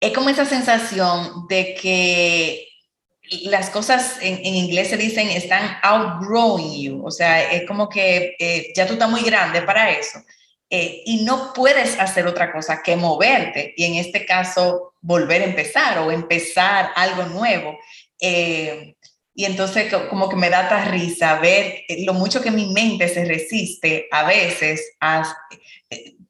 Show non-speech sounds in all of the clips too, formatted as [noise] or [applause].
es como esa sensación de que las cosas en, inglés se dicen están outgrowing you, o sea, es como que eh, ya tú estás muy grande para eso eh, y no puedes hacer otra cosa que moverte y en este caso volver a empezar o empezar algo nuevo. Eh, y entonces como que me da esta risa ver lo mucho que mi mente se resiste a veces a,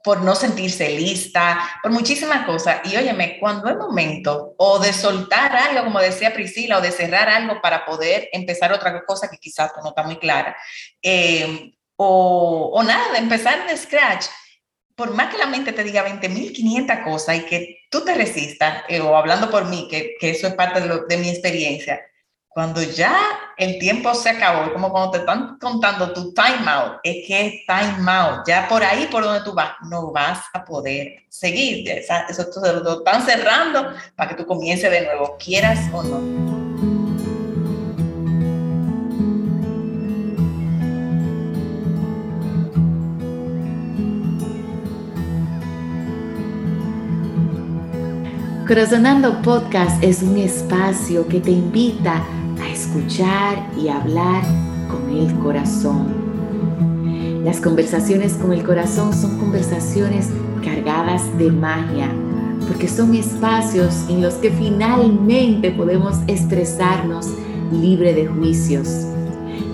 por no sentirse lista, por muchísimas cosas. Y óyeme, cuando es momento o de soltar algo, como decía Priscila, o de cerrar algo para poder empezar otra cosa que quizás no está muy clara, eh, o, o, nada, de empezar de scratch, por más que la mente te diga 20.500 cosas y que tú te resistas, eh, o hablando por mí, que, que eso es parte de mi experiencia, cuando ya el tiempo se acabó, como cuando te están contando tu time out, es que es time out, ya por ahí por donde tú vas, no vas a poder seguir. Eso, eso lo están cerrando para que tú comiences de nuevo, quieras o no. Corazonando Podcast es un espacio que te invita a escuchar y hablar con el corazón. Las conversaciones con el corazón son conversaciones cargadas de magia, porque son espacios en los que finalmente podemos expresarnos libre de juicios.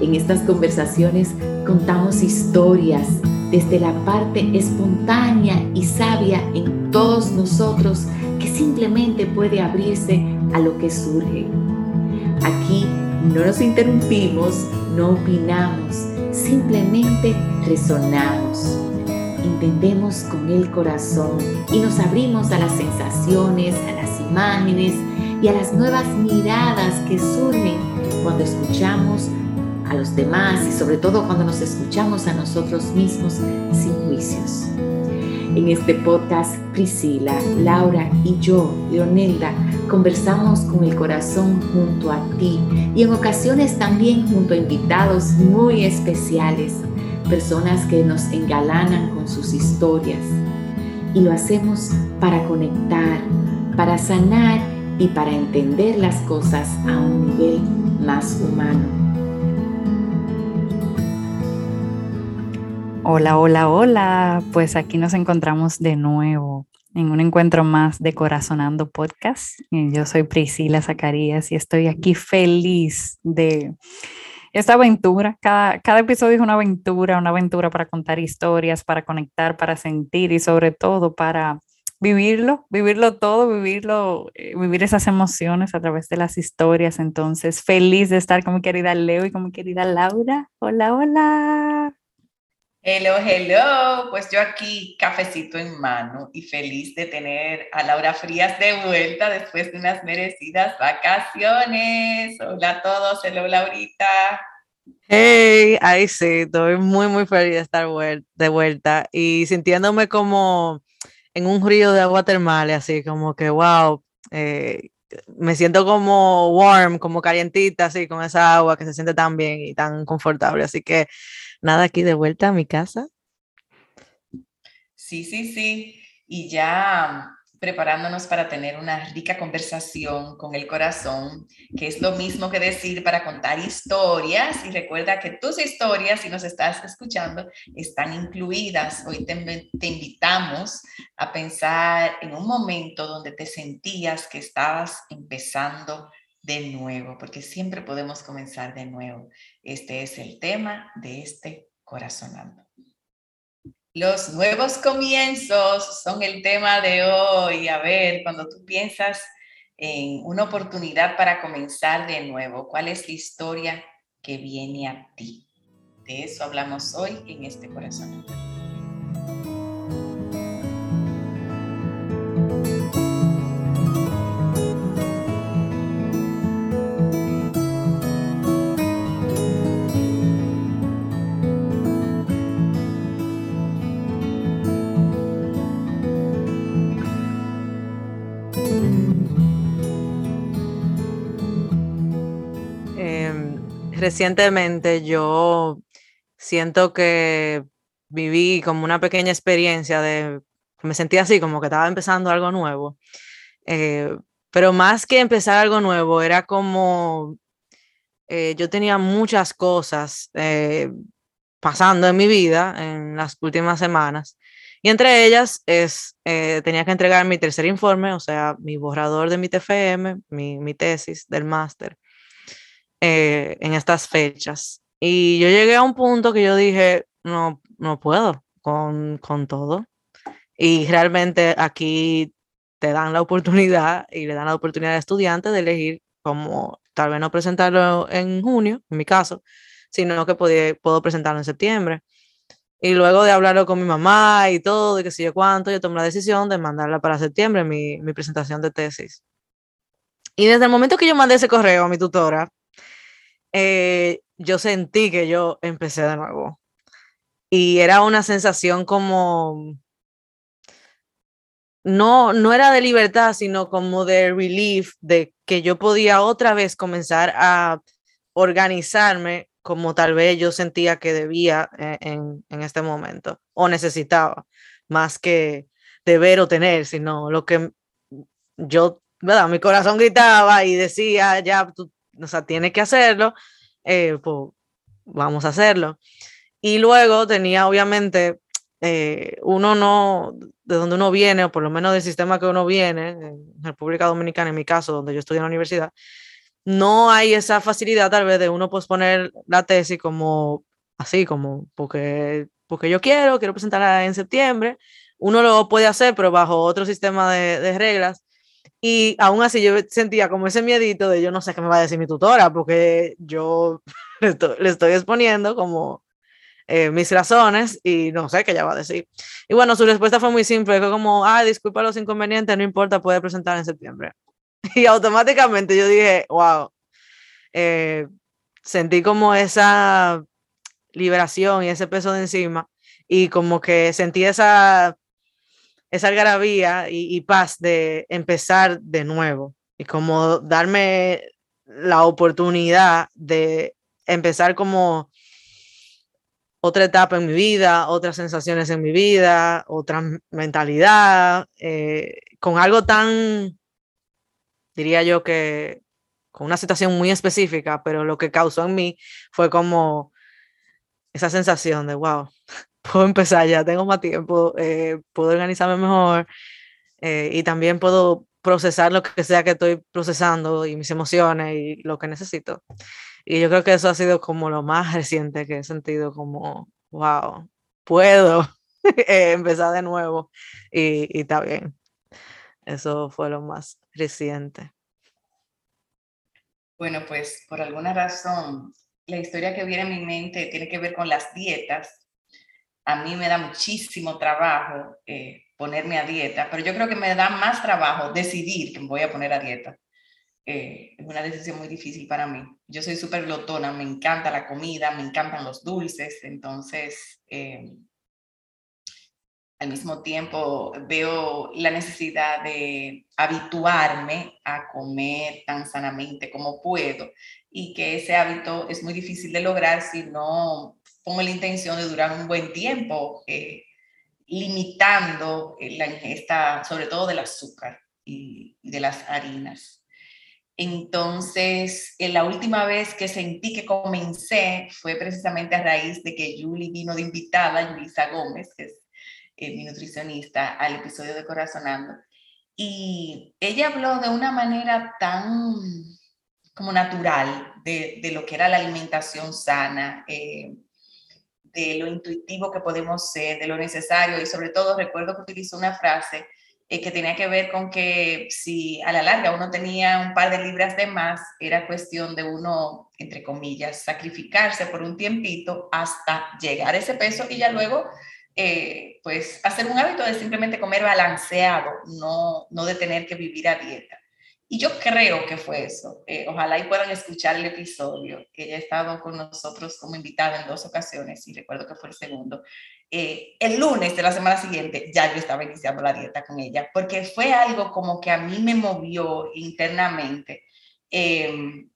En estas conversaciones contamos historias desde la parte espontánea y sabia en todos nosotros que simplemente puede abrirse a lo que surge. Aquí no nos interrumpimos, no opinamos, simplemente resonamos. Entendemos con el corazón y nos abrimos a las sensaciones, a las imágenes y a las nuevas miradas que surgen cuando escuchamos a los demás y sobre todo cuando nos escuchamos a nosotros mismos sin juicios. En este podcast, Priscila, Laura y yo, Leonelda, conversamos con el corazón junto a ti y en ocasiones también junto a invitados muy especiales, personas que nos engalanan con sus historias. Y lo hacemos para conectar, para sanar y para entender las cosas a un nivel más humano. Hola, hola, hola. Pues aquí nos encontramos de nuevo en un encuentro más de Corazonando Podcast. Yo soy Priscila Zacarías y estoy aquí feliz de esta aventura. Cada, cada episodio es una aventura, una aventura para contar historias, para conectar, para sentir y sobre todo para vivirlo, vivirlo todo, vivirlo, eh, vivir esas emociones a través de las historias. Entonces, feliz de estar con mi querida Leo y con mi querida Laura. Hola, hola. Hello, hello. Pues yo aquí, cafecito en mano y feliz de tener a Laura Frías de vuelta después de unas merecidas vacaciones. Hola a todos, hello Laurita. Hey, ahí sí, estoy muy, muy feliz de estar de vuelta y sintiéndome como en un río de agua termal, así como que, wow, eh, me siento como warm, como calientita, así, con esa agua que se siente tan bien y tan confortable. Así que nada, aquí de vuelta a mi casa. Sí, sí, sí. Y ya preparándonos para tener una rica conversación con el corazón, que es lo mismo que decir para contar historias. Y recuerda que tus historias, si nos estás escuchando, están incluidas. Hoy te, te, invitamos a pensar en un momento donde te sentías que estabas empezando de nuevo, porque siempre podemos comenzar de nuevo. Este es el tema de este corazonando. Los nuevos comienzos son el tema de hoy. A ver, cuando tú piensas en una oportunidad para comenzar de nuevo, ¿cuál es la historia que viene a ti? De eso hablamos hoy en este corazonando. Recientemente yo siento que viví como una pequeña experiencia de, me sentía así, como que estaba empezando algo nuevo. Eh, pero más que empezar algo nuevo, era como eh, yo tenía muchas cosas eh, pasando en mi vida en las últimas semanas. Y entre ellas es, tenía que entregar mi tercer informe, o sea, mi borrador de mi TFM, mi, mi tesis del máster, en estas fechas. Y yo llegué a un punto que yo dije, no, no puedo con, con todo. Y realmente aquí te dan la oportunidad y le dan la oportunidad al estudiante de elegir como tal vez no presentarlo en junio, en mi caso, sino que puedo presentarlo en septiembre. Y luego de hablarlo con mi mamá y todo, de que sé yo cuánto, yo tomé la decisión de mandarla para septiembre, mi, mi presentación de tesis. Y desde el momento que yo mandé ese correo a mi tutora, eh, yo sentí que yo empecé de nuevo. Y era una sensación como, no, no era de libertad, sino como de relief, de que yo podía otra vez comenzar a organizarme como tal vez yo sentía que debía eh, en, en este momento o necesitaba, más que deber o tener, sino lo que yo, ¿verdad? Mi corazón gritaba y decía, ya, tú, o sea, tienes que hacerlo, eh, pues vamos a hacerlo. Y luego tenía obviamente eh, uno no, de donde uno viene, o por lo menos del sistema que uno viene, en República Dominicana, en mi caso, donde yo estudié en la universidad, no hay esa facilidad tal vez de uno posponer la tesis como así, como porque, porque yo quiero, quiero presentarla en septiembre. Uno lo puede hacer, pero bajo otro sistema de reglas. Y aún así yo sentía como ese miedito de yo no sé qué me va a decir mi tutora, porque yo [laughs] le estoy, le estoy exponiendo como eh, mis razones y no sé qué ella va a decir. Y bueno, su respuesta fue muy simple, fue como, ah, disculpa los inconvenientes, no importa, puede presentar en septiembre. [laughs] Y automáticamente yo dije, wow, eh, sentí como esa liberación y ese peso de encima y como que sentí esa, esa algarabía y, paz de empezar de nuevo. Y como darme la oportunidad de empezar como otra etapa en mi vida, otras sensaciones en mi vida, otra mentalidad, eh, con algo tan, diría yo que, con una situación muy específica, pero lo que causó en mí fue como esa sensación de, wow, puedo empezar ya, tengo más tiempo, eh, puedo organizarme mejor eh, y también puedo procesar lo que sea que estoy procesando y mis emociones y lo que necesito. Y yo creo que eso ha sido como lo más reciente que he sentido como, wow, puedo [laughs] empezar de nuevo y, y está bien. Eso fue lo más reciente. Bueno, pues por alguna razón, la historia que viene a mi mente tiene que ver con las dietas. A mí me da muchísimo trabajo eh, ponerme a dieta, pero yo creo que me da más trabajo decidir que me voy a poner a dieta. Eh, es una decisión muy difícil para mí. Yo soy súper glotona, me encanta la comida, me encantan los dulces, entonces eh, al mismo tiempo veo la necesidad de habituarme a comer tan sanamente como puedo y que ese hábito es muy difícil de lograr si no pongo la intención de durar un buen tiempo eh, limitando la ingesta, sobre todo del azúcar y de las harinas. Entonces, en la última vez que sentí que comencé fue precisamente a raíz de que Julie vino de invitada, Julisa Gómez, que es eh, mi nutricionista, al episodio de Corazonando. Y ella habló de una manera tan como natural de, lo que era la alimentación sana, eh, de lo intuitivo que podemos ser, de lo necesario y sobre todo recuerdo que utilizó una frase eh, que tenía que ver con que si a la larga uno tenía un par de libras de más, era cuestión de uno, entre comillas, sacrificarse por un tiempito hasta llegar a ese peso y ya luego, eh, pues, hacer un hábito de simplemente comer balanceado, no, no de tener que vivir a dieta. Y yo creo que fue eso. Eh, ojalá y puedan escuchar el episodio, que ella ha estado con nosotros como invitada en dos ocasiones y recuerdo que fue el segundo. Eh, el lunes de la semana siguiente ya yo estaba iniciando la dieta con ella, porque fue algo como que a mí me movió internamente. Em,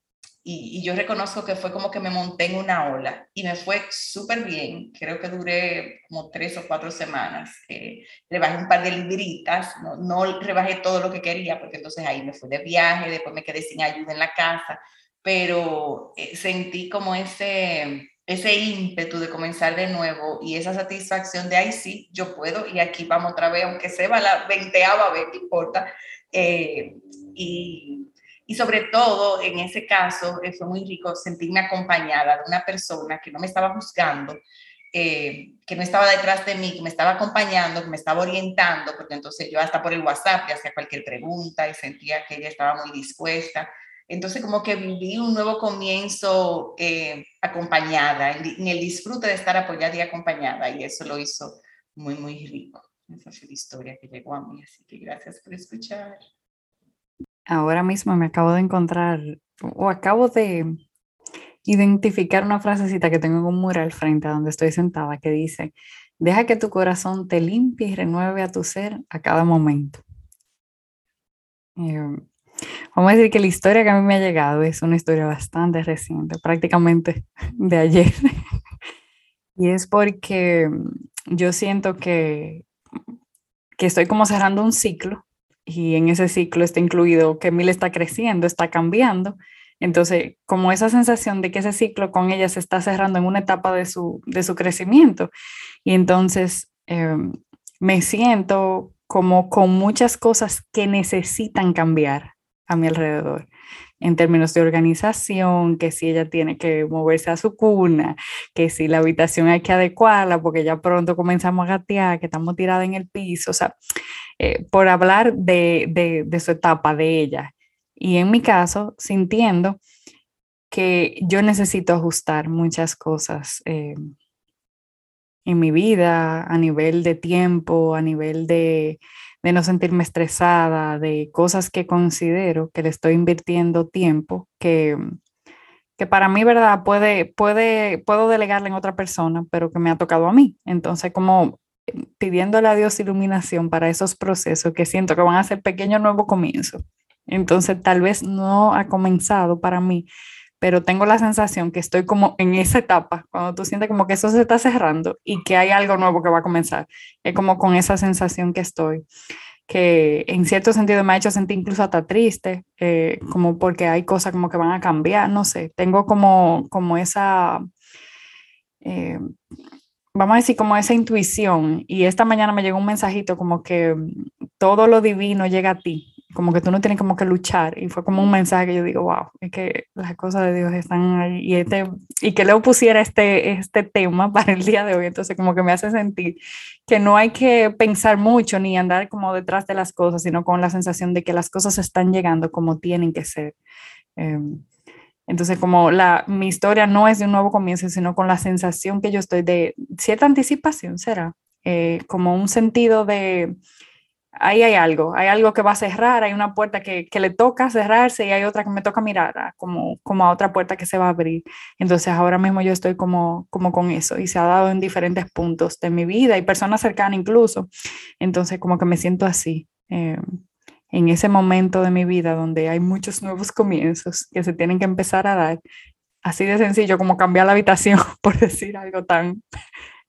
y, yo reconozco que fue como que me monté en una ola y me fue súper bien. Creo que duré como tres o cuatro semanas. Eh, rebajé un par de libritas, no, no rebajé todo lo que quería porque entonces ahí me fui de viaje, después me quedé sin ayuda en la casa, pero eh, sentí como ese, ese ímpetu de comenzar de nuevo y esa satisfacción de, ahí sí, yo puedo y aquí vamos otra vez, aunque se va la veinteava vez, no importa. Eh, y y sobre todo, en ese caso, eh, fue muy rico sentirme acompañada de una persona que no me estaba juzgando, eh, que no estaba detrás de mí, que me estaba acompañando, que me estaba orientando, porque entonces yo hasta por el WhatsApp le hacía cualquier pregunta y sentía que ella estaba muy dispuesta. Entonces como que viví un nuevo comienzo eh, acompañada, en, el disfrute de estar apoyada y acompañada, y eso lo hizo muy, muy rico. Esa fue la historia que llegó a mí, así que gracias por escuchar ahora mismo me acabo de encontrar o acabo de identificar una frasecita que tengo en un muro al frente a donde estoy sentada que dice, deja que tu corazón te limpie y renueve a tu ser a cada momento. Em, vamos a decir que la historia que a mí me ha llegado es una historia bastante reciente, prácticamente de ayer. [laughs] y es porque yo siento que, que estoy como cerrando un ciclo y en ese ciclo está incluido que Mil está creciendo, está cambiando. Entonces, como esa sensación de que ese ciclo con ella se está cerrando en una etapa de su, de su crecimiento. Y entonces em, me siento como con muchas cosas que necesitan cambiar a mi alrededor en términos de organización, que si ella tiene que moverse a su cuna, que si la habitación hay que adecuarla porque ya pronto comenzamos a gatear, que estamos tiradas en el piso, o sea, eh, por hablar de, de, su etapa, de ella. Y en mi caso, sintiendo que yo necesito ajustar muchas cosas eh, en mi vida, a nivel de tiempo, a nivel de, de no sentirme estresada, de cosas que considero que le estoy invirtiendo tiempo, que, que para mí, ¿verdad? Puede, puede, puedo delegarle en otra persona, pero que me ha tocado a mí. Entonces, como pidiéndole a Dios iluminación para esos procesos que siento que van a ser pequeños nuevos comienzos. Entonces, tal vez no ha comenzado para mí, pero tengo la sensación que estoy como en esa etapa, cuando tú sientes como que eso se está cerrando y que hay algo nuevo que va a comenzar. Es como con esa sensación que estoy, que en cierto sentido me ha hecho sentir incluso hasta triste, eh, como porque hay cosas como que van a cambiar, no sé, tengo como, como esa... Eh, vamos a decir, como esa intuición. Y esta mañana me llegó un mensajito como que todo lo divino llega a ti, como que tú no tienes como que luchar. Y fue como un mensaje que yo digo, wow, es que las cosas de Dios están ahí. Y, este, y que Leo pusiera este, este tema [laughs] para el día de hoy, entonces como que me hace sentir que no hay que pensar mucho ni andar como detrás de las cosas, sino con la sensación de que las cosas están llegando como tienen que ser. Em, entonces, como la, mi historia no es de un nuevo comienzo, sino con la sensación que yo estoy de cierta anticipación, será, eh, como un sentido de, ahí hay algo, hay algo que va a cerrar, hay una puerta que, que le toca cerrarse y hay otra que me toca mirar, ah, como, como a otra puerta que se va a abrir. Entonces, ahora mismo yo estoy como, como con eso y se ha dado en diferentes puntos de mi vida y personas cercanas incluso. Entonces, como que me siento así. Eh, en ese momento de mi vida donde hay muchos nuevos comienzos que se tienen que empezar a dar, así de sencillo como cambiar la habitación, [laughs] por decir algo tan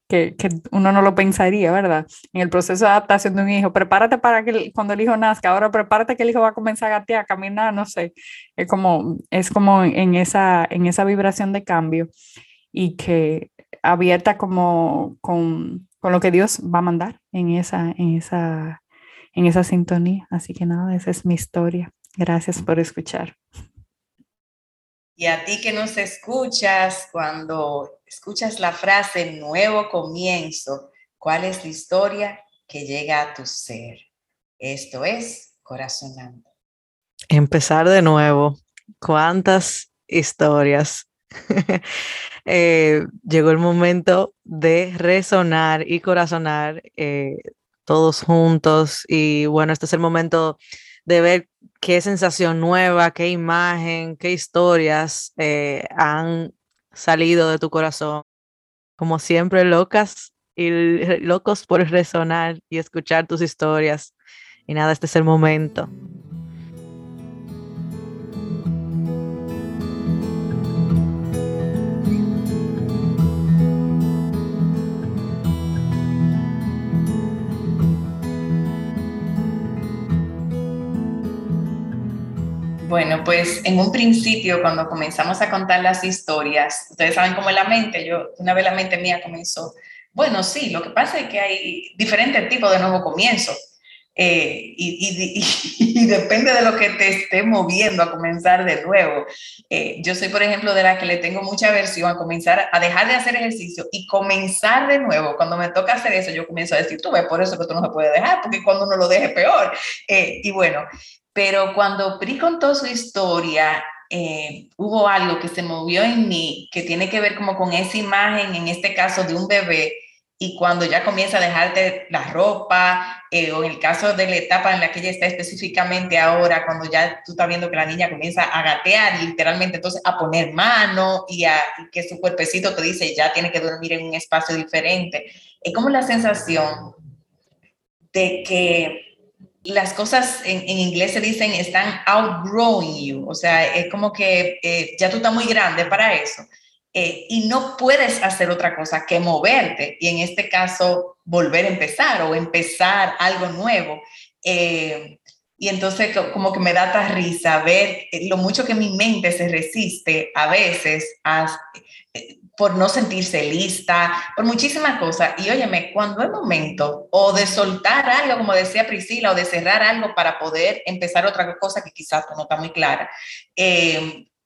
que, uno no lo pensaría, ¿verdad? En el proceso de adaptación de un hijo, prepárate para que cuando el hijo nazca, ahora prepárate que el hijo va a comenzar a gatear, caminar, no sé, es como, es como en, esa, en esa vibración de cambio y que abierta como con, con lo que Dios va a mandar en esa, en esa en esa sintonía. Así que nada, esa es mi historia. Gracias por escuchar. Y a ti que nos escuchas, cuando escuchas la frase nuevo comienzo, ¿cuál es la historia que llega a tu ser? Esto es corazonando. Empezar de nuevo. ¿Cuántas historias? [laughs] Eh, llegó el momento de resonar y corazonar eh, todos juntos. Y bueno, este es el momento de ver qué sensación nueva, qué imagen, qué historias eh, han salido de tu corazón. Como siempre, locas y locos por resonar y escuchar tus historias. Y nada, este es el momento. Bueno, pues en un principio, cuando comenzamos a contar las historias, ustedes saben cómo es la mente, yo, una vez la mente mía comenzó, bueno, sí, lo que pasa es que hay diferentes tipos de nuevo comienzo. Eh, [laughs] y, depende de lo que te esté moviendo a comenzar de nuevo. Eh, yo soy, por ejemplo, de la que le tengo mucha aversión a comenzar a dejar de hacer ejercicio y comenzar de nuevo. Cuando me toca hacer eso, yo comienzo a decir, tú ves, por eso que tú no se puede dejar, porque cuando uno lo deje peor. Eh, y bueno, pero cuando Pri contó su historia, hubo algo que se movió en mí que tiene que ver como con esa imagen, en este caso de un bebé y cuando ya comienza a dejarte la ropa, eh, o en el caso de la etapa en la que ella está específicamente ahora, cuando ya tú estás viendo que la niña comienza a gatear, literalmente entonces a poner mano y, a, que su cuerpecito te dice ya tiene que dormir en un espacio diferente. Es como la sensación de que las cosas en, inglés se dicen están outgrowing you, o sea, es como que eh, ya tú estás muy grande para eso. Eh, y no puedes hacer otra cosa que moverte y en este caso volver a empezar o empezar algo nuevo. Eh, y entonces como que me da esta risa ver lo mucho que mi mente se resiste a veces por no sentirse lista, por muchísimas cosas. Y óyeme, cuando es momento o de soltar algo, como decía Priscila, o de cerrar algo para poder empezar otra cosa que quizás no está muy clara,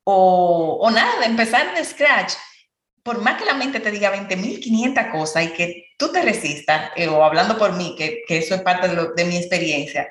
o, o nada, de empezar de scratch, por más que la mente te diga 20.500 cosas y que tú te resistas, eh, o hablando por mí, que, que eso es parte de, mi experiencia,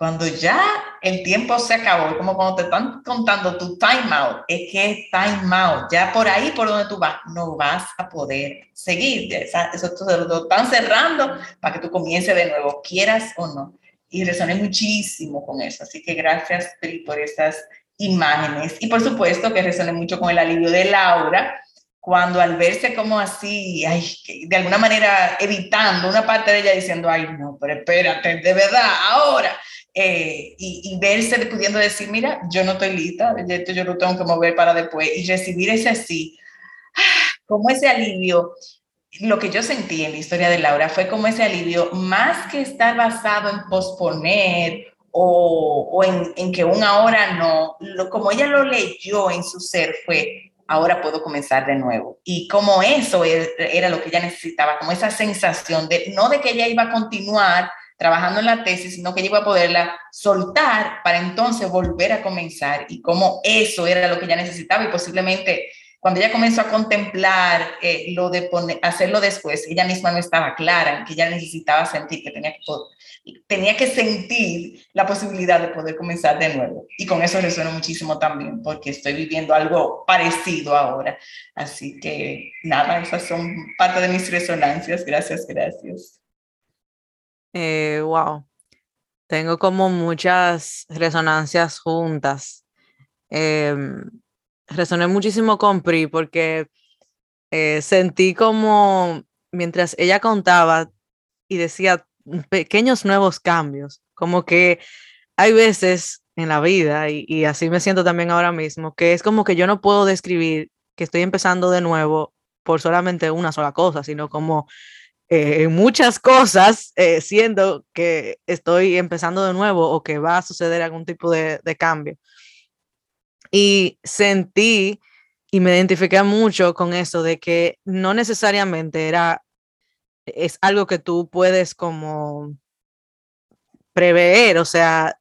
cuando ya el tiempo se acabó, como cuando te están contando tu time out, es que es time out, ya por ahí por donde tú vas, no vas a poder seguir, eso, eso lo están cerrando para que tú comiences de nuevo, quieras o no. Y resoné muchísimo con eso, así que gracias por estas imágenes. Y por supuesto que resoné mucho con el alivio de Laura, cuando al verse como así, ay, de alguna manera evitando una parte de ella diciendo, ay, no, pero espérate, de verdad, ahora. Eh, y, verse pudiendo decir, mira, yo no estoy lista, esto yo lo tengo que mover para después, y recibir ese así, como ese alivio. Lo que yo sentí en la historia de Laura fue como ese alivio, más que estar basado en posponer o, en, que un ahora no, como ella lo leyó en su ser fue, ahora puedo comenzar de nuevo. Y como eso er, era lo que ella necesitaba, como esa sensación de, no de que ella iba a continuar trabajando en la tesis, sino que ella iba a poderla soltar para entonces volver a comenzar y como eso era lo que ella necesitaba y posiblemente cuando ella comenzó a contemplar eh, lo de hacerlo después, ella misma no estaba clara en que ella necesitaba sentir que tenía que, tenía que sentir la posibilidad de poder comenzar de nuevo. Y con eso resueno muchísimo también, porque estoy viviendo algo parecido ahora. Así que nada, esas son parte de mis resonancias. Gracias, gracias. Eh, wow. Tengo como muchas resonancias juntas. Eh, resoné muchísimo con Pri porque eh, sentí como mientras ella contaba y decía pequeños nuevos cambios, como que hay veces en la vida, y, así me siento también ahora mismo, que es como que yo no puedo describir que estoy empezando de nuevo por solamente una sola cosa, sino como eh, muchas cosas, eh, siendo que estoy empezando de nuevo o que va a suceder algún tipo de, cambio. Y sentí y me identifiqué mucho con eso de que no necesariamente era, es algo que tú puedes como prever, o sea,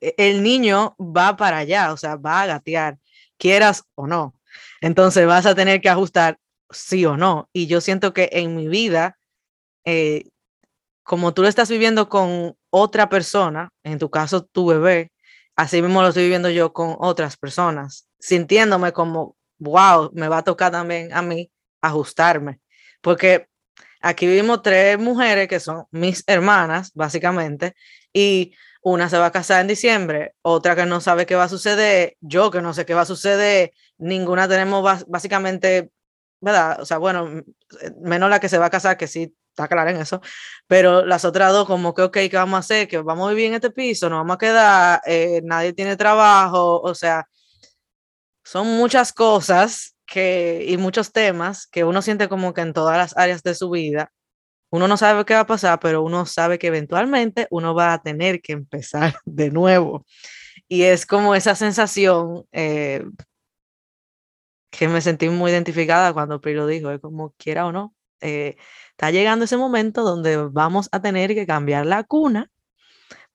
e, el niño va para allá, o sea, va a gatear, quieras o no. Entonces vas a tener que ajustar sí o no. Y yo siento que en mi vida, eh, como tú lo estás viviendo con otra persona, en tu caso tu bebé, así mismo lo estoy viviendo yo con otras personas, sintiéndome como, wow, me va a tocar también a mí ajustarme, porque aquí vivimos tres mujeres que son mis hermanas, básicamente, y una se va a casar en diciembre, otra que no sabe qué va a suceder, yo que no sé qué va a suceder, ninguna tenemos básicamente, ¿verdad? O sea, bueno, menos la que se va a casar, que sí está clara en eso, pero las otras dos como que, ok, ¿qué vamos a hacer? Que vamos a vivir en este piso, nos vamos a quedar, eh, nadie tiene trabajo, o sea, son muchas cosas que, y muchos temas que uno siente como que en todas las áreas de su vida, uno no sabe qué va a pasar, pero uno sabe que eventualmente uno va a tener que empezar [laughs] de nuevo. y es como esa sensación eh, que me sentí muy identificada cuando Pri lo dijo, es como quiera o no, eh, está llegando ese momento donde vamos a tener que cambiar la cuna,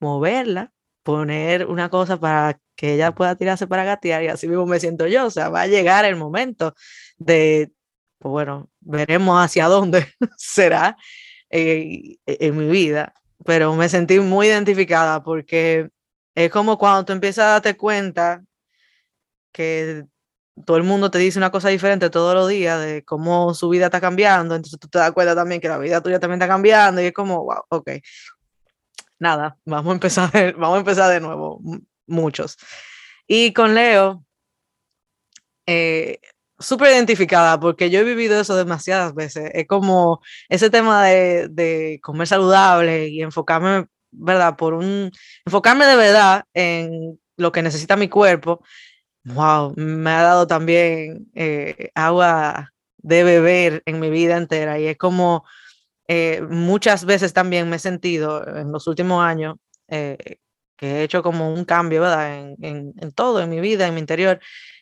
moverla, poner una cosa para que ella pueda tirarse para gatear y así mismo me siento yo, o sea, va a llegar el momento de, pues bueno, veremos hacia dónde [laughs] será eh, en mi vida, pero me sentí muy identificada porque es como cuando tú empiezas a darte cuenta que todo el mundo te dice una cosa diferente todos los días de cómo su vida está cambiando, entonces tú te das cuenta también que la vida tuya también está cambiando y es como, wow, ok. Nada, [laughs] vamos a empezar, vamos a empezar de nuevo, muchos. Y con Leo, eh, súper identificada porque yo he vivido eso demasiadas veces. Es como ese tema de, de comer saludable y enfocarme, ¿verdad? Por un, enfocarme de verdad en lo que necesita mi cuerpo wow, me ha dado también eh, agua de beber en mi vida entera y es como eh, muchas veces también me he sentido en los últimos años eh, que he hecho como un cambio, ¿verdad? En, todo, en mi vida, en mi interior.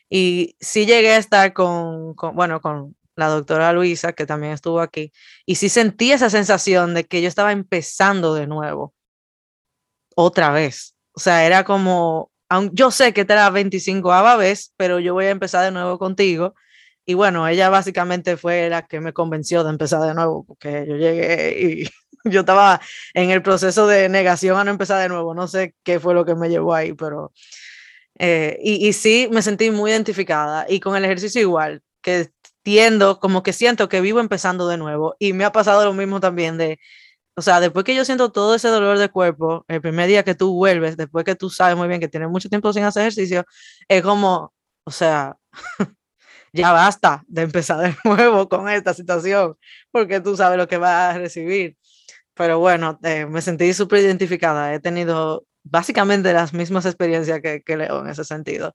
Y sí llegué a estar con, con, bueno, con la doctora Luisa, que también estuvo aquí, y sí sentí esa sensación de que yo estaba empezando de nuevo, otra vez. O sea, era como yo sé que te era 25 vez, pero yo voy a empezar de nuevo contigo. Y bueno, ella básicamente fue la que me convenció de empezar de nuevo, porque yo llegué y [laughs] yo estaba en el proceso de negación a no empezar de nuevo. No sé qué fue lo que me llevó ahí, pero... Eh, y, y sí, me sentí muy identificada y con el ejercicio igual, que tiendo, como que siento que vivo empezando de nuevo. Y me ha pasado lo mismo también de o sea, después que yo siento todo ese dolor de cuerpo, el primer día que tú vuelves, después que tú sabes muy bien que tienes mucho tiempo sin hacer ejercicio, es como, o sea, [laughs] ya basta de empezar de [laughs] nuevo con esta situación, porque tú sabes lo que vas a recibir. Pero bueno, eh, me sentí súper identificada. He tenido básicamente las mismas experiencias que, que Leo en ese sentido.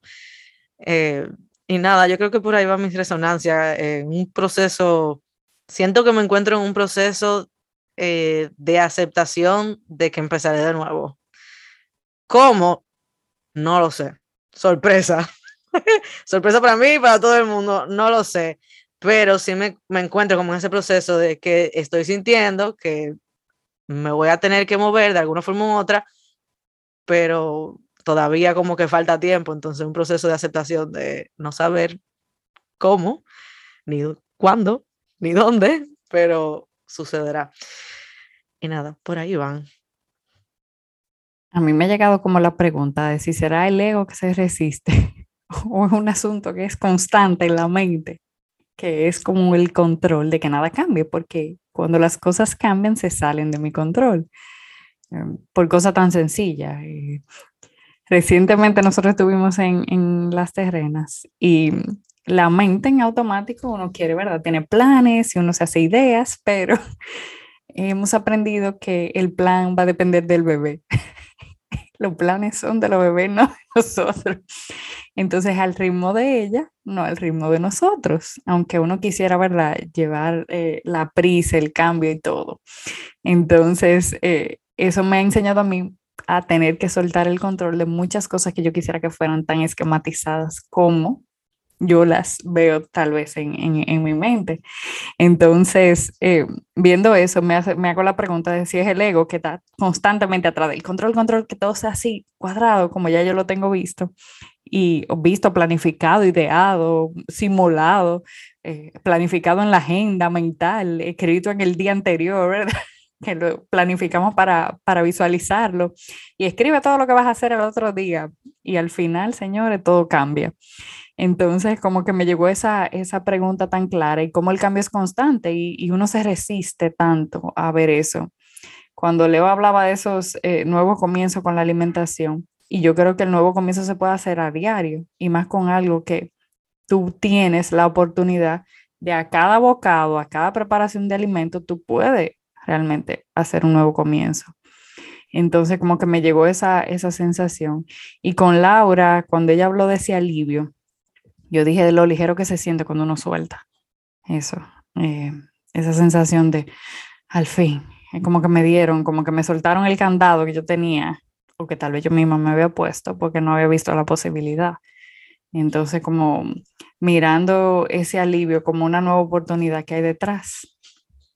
Eh, y nada, yo creo que por ahí va mi resonancia en un proceso, siento que me encuentro en un proceso eh, de aceptación de que empezaré de nuevo. ¿Cómo? No lo sé. Sorpresa. [laughs] Sorpresa para mí y para todo el mundo. No lo sé. Pero sí me, me encuentro como en ese proceso de que estoy sintiendo que me voy a tener que mover de alguna forma u otra, pero todavía como que falta tiempo, entonces un proceso de aceptación de no saber cómo, ni cuándo, ni dónde, pero sucederá. Y nada, por ahí van. A mí me ha llegado como la pregunta de si será el ego que se resiste [laughs] o es un asunto que es constante en la mente, que es como el control de que nada cambie, porque cuando las cosas cambian se salen de mi control, em, por cosa tan sencilla. Recientemente nosotros estuvimos en, en las terrenas y la mente en automático uno quiere, ¿verdad? Tiene planes y uno se hace ideas, pero hemos aprendido que el plan va a depender del bebé. [laughs] los planes son de los bebés, no de nosotros. Entonces, al ritmo de ella, no al ritmo de nosotros, aunque uno quisiera, ¿verdad?, llevar eh, la prisa, el cambio y todo. Entonces, eh, eso me ha enseñado a mí a tener que soltar el control de muchas cosas que yo quisiera que fueran tan esquematizadas como yo las veo tal vez en, en, mi mente. Entonces, eh, viendo eso, me, hace, me hago la pregunta de si es el ego que está constantemente atrás del control, control, que todo sea así, cuadrado, como ya yo lo tengo visto, y visto, planificado, ideado, simulado, eh, planificado en la agenda mental, escrito en el día anterior, ¿verdad? Que lo planificamos para, para visualizarlo y escribe todo lo que vas a hacer el otro día y al final, señores, todo cambia. Entonces, como que me llegó esa, esa pregunta tan clara y cómo el cambio es constante y, uno se resiste tanto a ver eso. Cuando Leo hablaba de esos eh, nuevos comienzos con la alimentación, y yo creo que el nuevo comienzo se puede hacer a diario y más con algo que tú tienes la oportunidad de a cada bocado, a cada preparación de alimento, tú puedes realmente hacer un nuevo comienzo. Entonces, como que me llegó esa, esa sensación. Y con Laura, cuando ella habló de ese alivio, yo dije de lo ligero que se siente cuando uno suelta. Eso, eh, esa sensación de, al fin, como que me dieron, como que me soltaron el candado que yo tenía o que tal vez yo misma me había puesto porque no había visto la posibilidad. entonces como mirando ese alivio como una nueva oportunidad que hay detrás,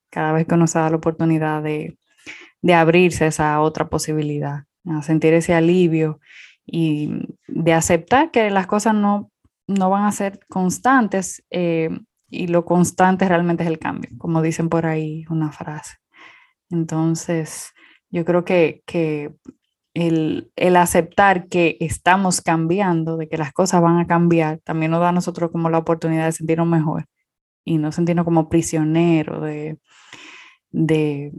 cada vez que uno se da la oportunidad de, de abrirse a esa otra posibilidad, a sentir ese alivio y de aceptar que las cosas no, no van a ser constantes eh, y lo constante realmente es el cambio, como dicen por ahí una frase. Entonces, yo creo que, que el, el, aceptar que estamos cambiando, de que las cosas van a cambiar, también nos da a nosotros como la oportunidad de sentirnos mejor y no sentirnos como prisioneros de, de,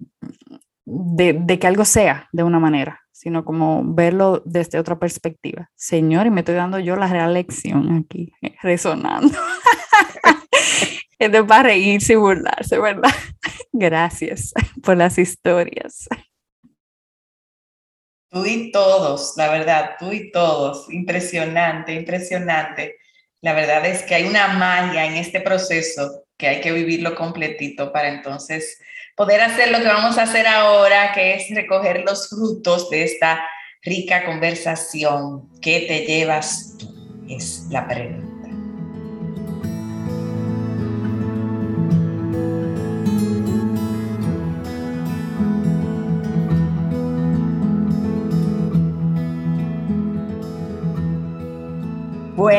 de, de, que algo sea de una manera, sino como verlo desde otra perspectiva. Señor, y me estoy dando yo la real lección aquí, [laughs] resonando. [laughs] es de para reírse y burlarse, ¿verdad? [laughs] Gracias por las historias. Tú y todos, la verdad, tú y todos. Impresionante, impresionante. La verdad es que hay una magia en este proceso que hay que vivirlo completito para entonces poder hacer lo que vamos a hacer ahora, que es recoger los frutos de esta rica conversación. ¿Qué te llevas tú? Es la pregunta.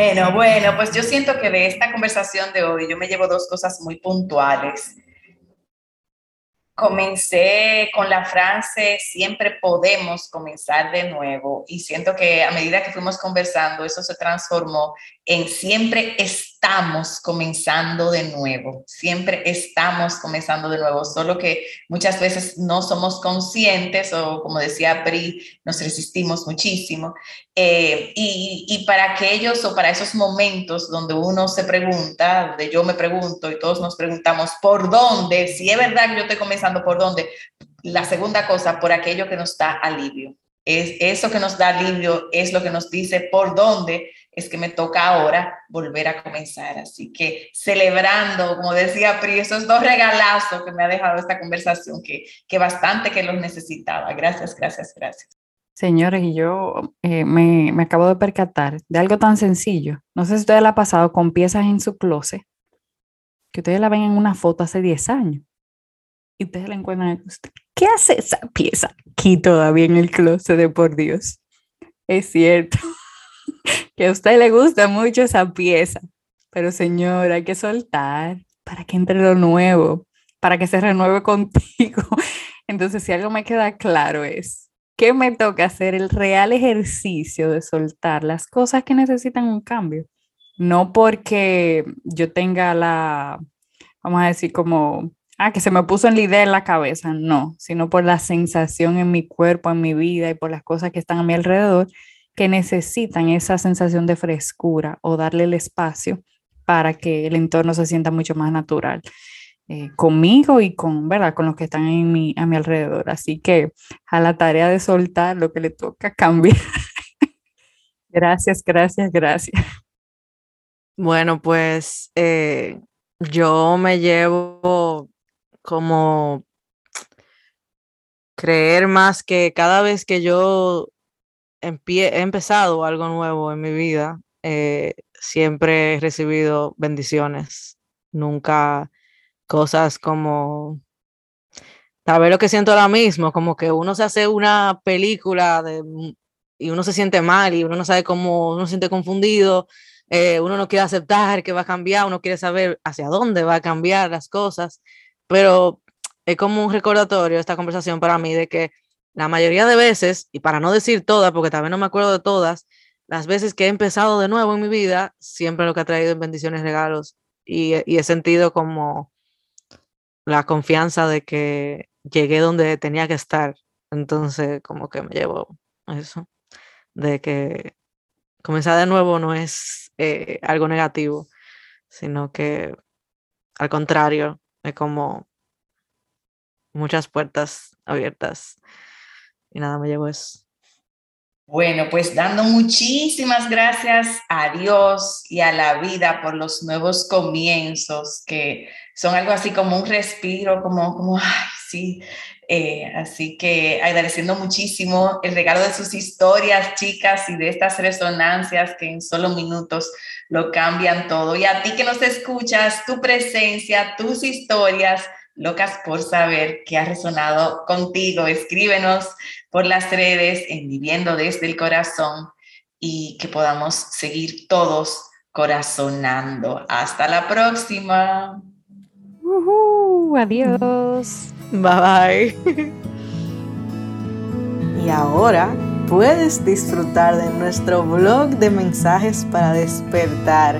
Bueno, bueno, pues yo siento que de esta conversación de hoy yo me llevo dos cosas muy puntuales. Comencé con la frase, siempre podemos comenzar de nuevo y siento que a medida que fuimos conversando, eso se transformó en siempre estamos comenzando de nuevo, siempre estamos comenzando de nuevo, solo que muchas veces no somos conscientes o como decía Bri, nos resistimos muchísimo. Eh, y, y, para aquellos o para esos momentos donde uno se pregunta, donde yo me pregunto y todos nos preguntamos, ¿por dónde? Si es verdad que yo estoy comenzando, ¿por dónde? La segunda cosa, por aquello que nos da alivio. Es, eso que nos da alivio es lo que nos dice por dónde es que me toca ahora volver a comenzar. Así que celebrando, como decía Pri, esos dos regalazos que me ha dejado esta conversación, que, que bastante que los necesitaba. Gracias, gracias, gracias. Señores, y yo eh, me, me, acabo de percatar de algo tan sencillo. No sé si ustedes la ha pasado con piezas en su closet, que ustedes la ven en una foto hace 10 años. Y ustedes la encuentran. ¿Qué hace esa pieza aquí todavía en el closet de por Dios? Es cierto [laughs] que a usted le gusta mucho esa pieza, pero señora, hay que soltar para que entre lo nuevo, para que se renueve [laughs] contigo. Entonces, si algo me queda claro es que me toca hacer el real ejercicio de soltar las cosas que necesitan un cambio. No porque yo tenga la, vamos a decir, como, ah, que se me puso en la idea en la cabeza, no, sino por la sensación en mi cuerpo, en mi vida y por las cosas que están a mi alrededor que necesitan esa sensación de frescura o darle el espacio para que el entorno se sienta mucho más natural eh, conmigo y con, ¿verdad? con los que están en mi, a mi alrededor. Así que a la tarea de soltar lo que le toca cambiar. [laughs] gracias, gracias, gracias. Bueno, pues eh, yo me llevo como creer más que cada vez que yo he empezado algo nuevo en mi vida, eh, siempre he recibido bendiciones, nunca cosas como saber lo que siento ahora mismo, como que uno se hace una película y uno se siente mal y uno no sabe cómo, uno se siente confundido, eh, uno no quiere aceptar que va a cambiar, uno quiere saber hacia dónde va a cambiar las cosas, pero es como un recordatorio esta conversación para mí de que la mayoría de veces, y para no decir todas, porque también no me acuerdo de todas, las veces que he empezado de nuevo en mi vida, siempre lo que ha traído en bendiciones, regalos, y, he sentido como la confianza de que llegué donde tenía que estar. Entonces, como que me llevo eso, de que comenzar de nuevo no es eh, algo negativo, sino que al contrario, es como muchas puertas abiertas y nada, me llevo eso. Bueno, pues dando muchísimas gracias a Dios y a la vida por los nuevos comienzos, que son algo así como un respiro, como, como, ay, sí. Eh, así que agradeciendo muchísimo el regalo de sus historias, chicas, y de estas resonancias que en solo minutos lo cambian todo. Y a ti que nos escuchas, tu presencia, tus historias, locas por saber qué ha resonado contigo. Escríbenos por las redes en Viviendo desde el Corazón y que podamos seguir todos corazonando. Hasta la próxima. adiós. Bye bye. y ahora puedes disfrutar de nuestro blog de mensajes para despertar